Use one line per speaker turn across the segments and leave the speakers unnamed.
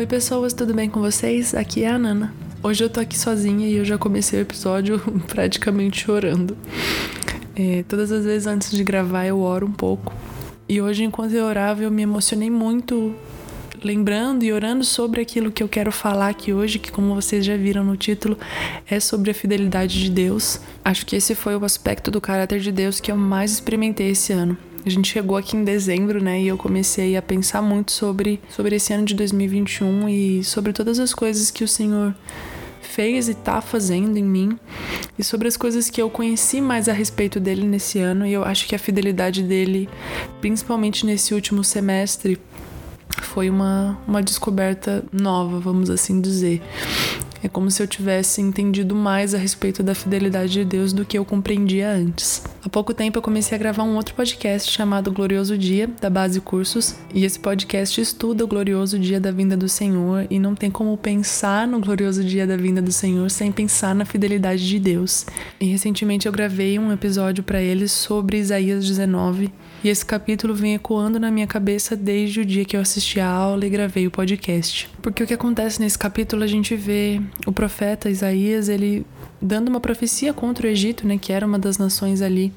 Oi, pessoas, tudo bem com vocês? Aqui é a Nana. Hoje eu tô aqui sozinha e eu já comecei o episódio praticamente chorando. É, todas as vezes antes de gravar eu oro um pouco. E hoje, enquanto eu orava, eu me emocionei muito lembrando e orando sobre aquilo que eu quero falar aqui hoje, que como vocês já viram no título, é sobre a fidelidade de Deus. Acho que esse foi o aspecto do caráter de Deus que eu mais experimentei esse ano. A gente chegou aqui em dezembro, né, e eu comecei a pensar muito sobre, sobre esse ano de 2021 e sobre todas as coisas que o Senhor fez e tá fazendo em mim e sobre as coisas que eu conheci mais a respeito dele nesse ano e eu acho que a fidelidade dele, principalmente nesse último semestre, foi uma, uma descoberta nova, vamos assim dizer. É como se eu tivesse entendido mais a respeito da fidelidade de Deus do que eu compreendia antes. Há pouco tempo eu comecei a gravar um outro podcast chamado Glorioso Dia, da Base Cursos, e esse podcast estuda o glorioso dia da vinda do Senhor e não tem como pensar no glorioso dia da vinda do Senhor sem pensar na fidelidade de Deus. E recentemente eu gravei um episódio para eles sobre Isaías 19 e esse capítulo vem ecoando na minha cabeça desde o dia que eu assisti a aula e gravei o podcast. Porque o que acontece nesse capítulo a gente vê o profeta Isaías, ele dando uma profecia contra o Egito, né, que era uma das nações ali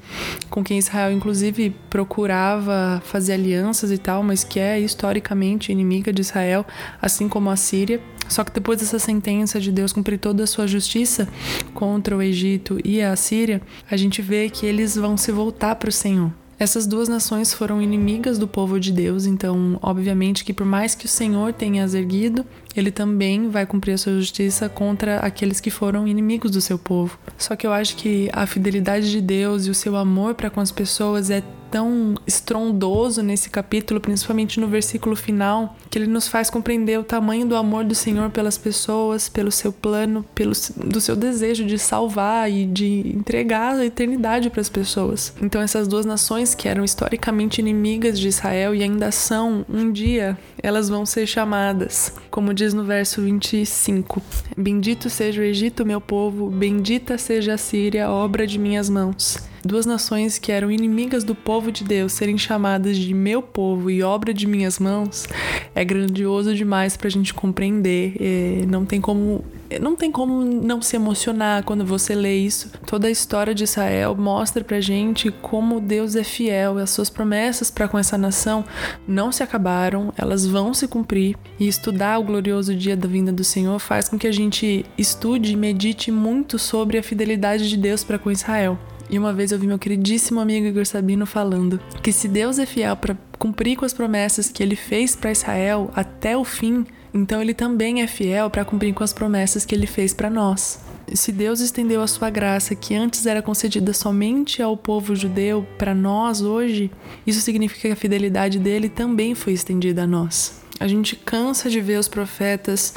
com quem Israel inclusive procurava fazer alianças e tal, mas que é historicamente inimiga de Israel, assim como a Síria. Só que depois dessa sentença de Deus cumprir toda a sua justiça contra o Egito e a Síria, a gente vê que eles vão se voltar para o Senhor. Essas duas nações foram inimigas do povo de Deus, então, obviamente, que por mais que o Senhor tenha as erguido, ele também vai cumprir a sua justiça contra aqueles que foram inimigos do seu povo. Só que eu acho que a fidelidade de Deus e o seu amor para com as pessoas é tão estrondoso nesse capítulo, principalmente no versículo final, que ele nos faz compreender o tamanho do amor do Senhor pelas pessoas, pelo seu plano, pelo do seu desejo de salvar e de entregar a eternidade para as pessoas. Então essas duas nações que eram historicamente inimigas de Israel e ainda são, um dia elas vão ser chamadas, como diz no verso 25: Bendito seja o Egito, meu povo, bendita seja a Síria, obra de minhas mãos duas nações que eram inimigas do povo de Deus serem chamadas de meu povo e obra de minhas mãos é grandioso demais para a gente compreender. É, não tem como não tem como não se emocionar quando você lê isso. Toda a história de Israel mostra pra gente como Deus é fiel, as suas promessas para com essa nação não se acabaram, elas vão se cumprir. E estudar o glorioso dia da vinda do Senhor faz com que a gente estude e medite muito sobre a fidelidade de Deus para com Israel. E uma vez eu vi meu queridíssimo amigo Igor Sabino falando que se Deus é fiel para cumprir com as promessas que ele fez para Israel até o fim, então ele também é fiel para cumprir com as promessas que ele fez para nós. Se Deus estendeu a sua graça, que antes era concedida somente ao povo judeu, para nós hoje, isso significa que a fidelidade dele também foi estendida a nós. A gente cansa de ver os profetas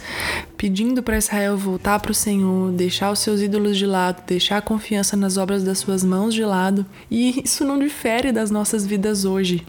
pedindo para Israel voltar para o Senhor, deixar os seus ídolos de lado, deixar a confiança nas obras das suas mãos de lado, e isso não difere das nossas vidas hoje.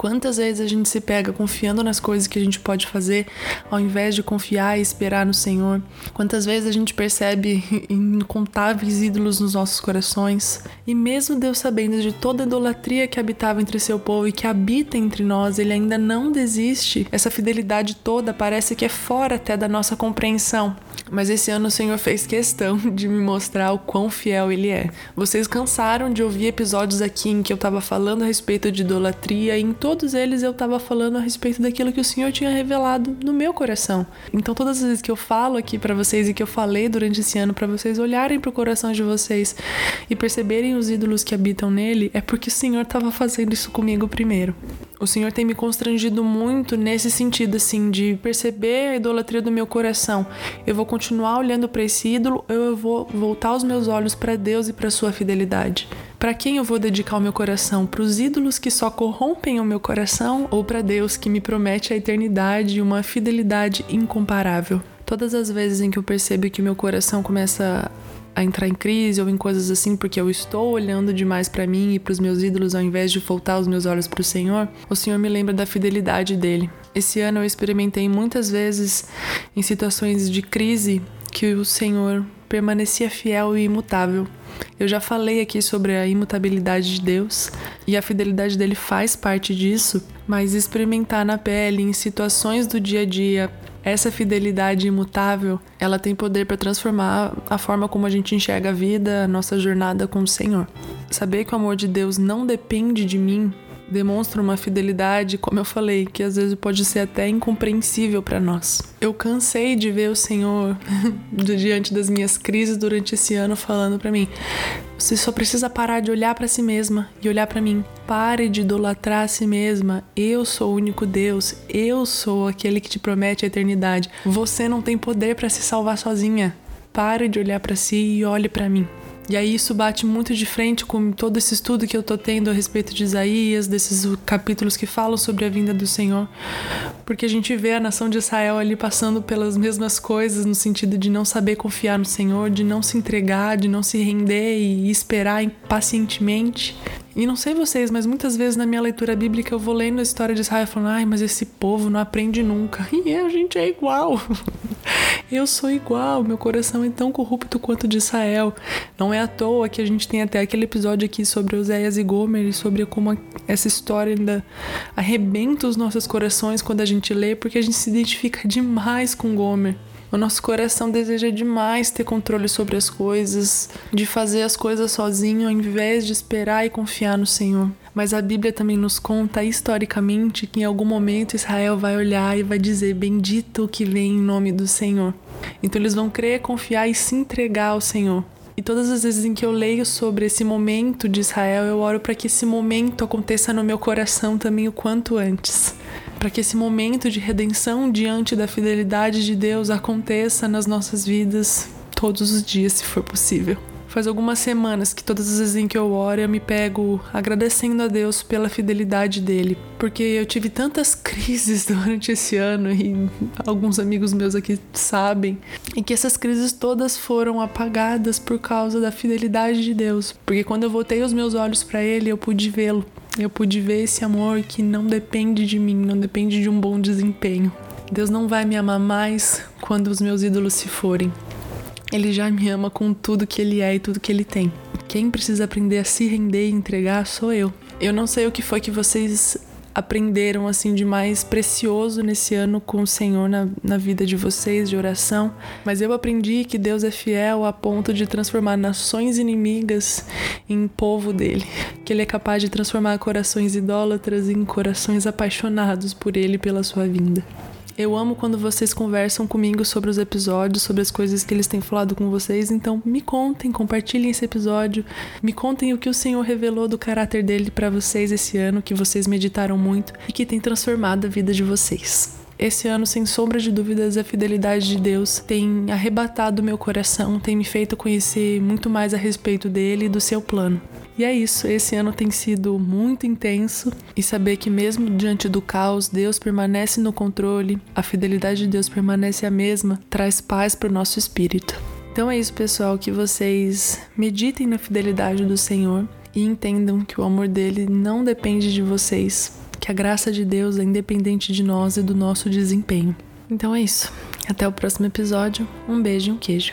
Quantas vezes a gente se pega confiando nas coisas que a gente pode fazer, ao invés de confiar e esperar no Senhor? Quantas vezes a gente percebe incontáveis ídolos nos nossos corações? E mesmo Deus sabendo de toda a idolatria que habitava entre seu povo e que habita entre nós, ele ainda não desiste. Essa fidelidade toda parece que é fora até da nossa compreensão. Mas esse ano o Senhor fez questão de me mostrar o quão fiel Ele é. Vocês cansaram de ouvir episódios aqui em que eu estava falando a respeito de idolatria e em todos eles eu estava falando a respeito daquilo que o Senhor tinha revelado no meu coração. Então todas as vezes que eu falo aqui para vocês e que eu falei durante esse ano para vocês olharem para o coração de vocês e perceberem os ídolos que habitam nele, é porque o Senhor estava fazendo isso comigo primeiro. O Senhor tem me constrangido muito nesse sentido assim de perceber a idolatria do meu coração. Eu vou continuar olhando para esse ídolo, eu vou voltar os meus olhos para Deus e para sua fidelidade. Para quem eu vou dedicar o meu coração? Para os ídolos que só corrompem o meu coração ou para Deus que me promete a eternidade e uma fidelidade incomparável? Todas as vezes em que eu percebo que meu coração começa a entrar em crise ou em coisas assim porque eu estou olhando demais para mim e para os meus ídolos ao invés de voltar os meus olhos para o Senhor, o Senhor me lembra da fidelidade dele. Esse ano eu experimentei muitas vezes em situações de crise que o Senhor permanecia fiel e imutável. Eu já falei aqui sobre a imutabilidade de Deus e a fidelidade dele faz parte disso, mas experimentar na pele, em situações do dia a dia, essa fidelidade imutável, ela tem poder para transformar a forma como a gente enxerga a vida, a nossa jornada com o Senhor. Saber que o amor de Deus não depende de mim demonstra uma fidelidade, como eu falei, que às vezes pode ser até incompreensível para nós. Eu cansei de ver o Senhor diante das minhas crises durante esse ano falando para mim: você só precisa parar de olhar para si mesma e olhar para mim. Pare de idolatrar a si mesma. Eu sou o único Deus. Eu sou aquele que te promete a eternidade. Você não tem poder para se salvar sozinha. Pare de olhar para si e olhe para mim. E aí isso bate muito de frente com todo esse estudo que eu tô tendo a respeito de Isaías, desses capítulos que falam sobre a vinda do Senhor. Porque a gente vê a nação de Israel ali passando pelas mesmas coisas no sentido de não saber confiar no Senhor, de não se entregar, de não se render e esperar pacientemente. E não sei vocês, mas muitas vezes na minha leitura bíblica eu vou lendo a história de Israel falando, ai, mas esse povo não aprende nunca. E a gente é igual. eu sou igual, meu coração é tão corrupto quanto o de Israel. Não é à toa que a gente tem até aquele episódio aqui sobre Oséias e Gomer e sobre como essa história ainda arrebenta os nossos corações quando a gente lê, porque a gente se identifica demais com Gomer. O nosso coração deseja demais ter controle sobre as coisas, de fazer as coisas sozinho ao invés de esperar e confiar no Senhor. Mas a Bíblia também nos conta historicamente que em algum momento Israel vai olhar e vai dizer: Bendito o que vem em nome do Senhor. Então eles vão crer, confiar e se entregar ao Senhor. E todas as vezes em que eu leio sobre esse momento de Israel, eu oro para que esse momento aconteça no meu coração também o quanto antes para que esse momento de redenção diante da fidelidade de Deus aconteça nas nossas vidas todos os dias, se for possível. Faz algumas semanas que todas as vezes em que eu oro eu me pego agradecendo a Deus pela fidelidade dele, porque eu tive tantas crises durante esse ano e alguns amigos meus aqui sabem, e que essas crises todas foram apagadas por causa da fidelidade de Deus, porque quando eu voltei os meus olhos para ele, eu pude vê-lo eu pude ver esse amor que não depende de mim, não depende de um bom desempenho. Deus não vai me amar mais quando os meus ídolos se forem. Ele já me ama com tudo que ele é e tudo que ele tem. Quem precisa aprender a se render e entregar sou eu. Eu não sei o que foi que vocês aprenderam assim de mais precioso nesse ano com o Senhor na, na vida de vocês de oração, mas eu aprendi que Deus é fiel a ponto de transformar nações inimigas em povo dele, que ele é capaz de transformar corações idólatras em corações apaixonados por ele pela sua vinda. Eu amo quando vocês conversam comigo sobre os episódios, sobre as coisas que eles têm falado com vocês. Então, me contem, compartilhem esse episódio, me contem o que o Senhor revelou do caráter dele para vocês esse ano, que vocês meditaram muito e que tem transformado a vida de vocês. Esse ano, sem sombra de dúvidas, a fidelidade de Deus tem arrebatado meu coração, tem me feito conhecer muito mais a respeito dele e do seu plano. E é isso, esse ano tem sido muito intenso e saber que mesmo diante do caos, Deus permanece no controle, a fidelidade de Deus permanece a mesma, traz paz para o nosso espírito. Então é isso, pessoal, que vocês meditem na fidelidade do Senhor e entendam que o amor dele não depende de vocês, que a graça de Deus é independente de nós e do nosso desempenho. Então é isso. Até o próximo episódio. Um beijo e um queijo.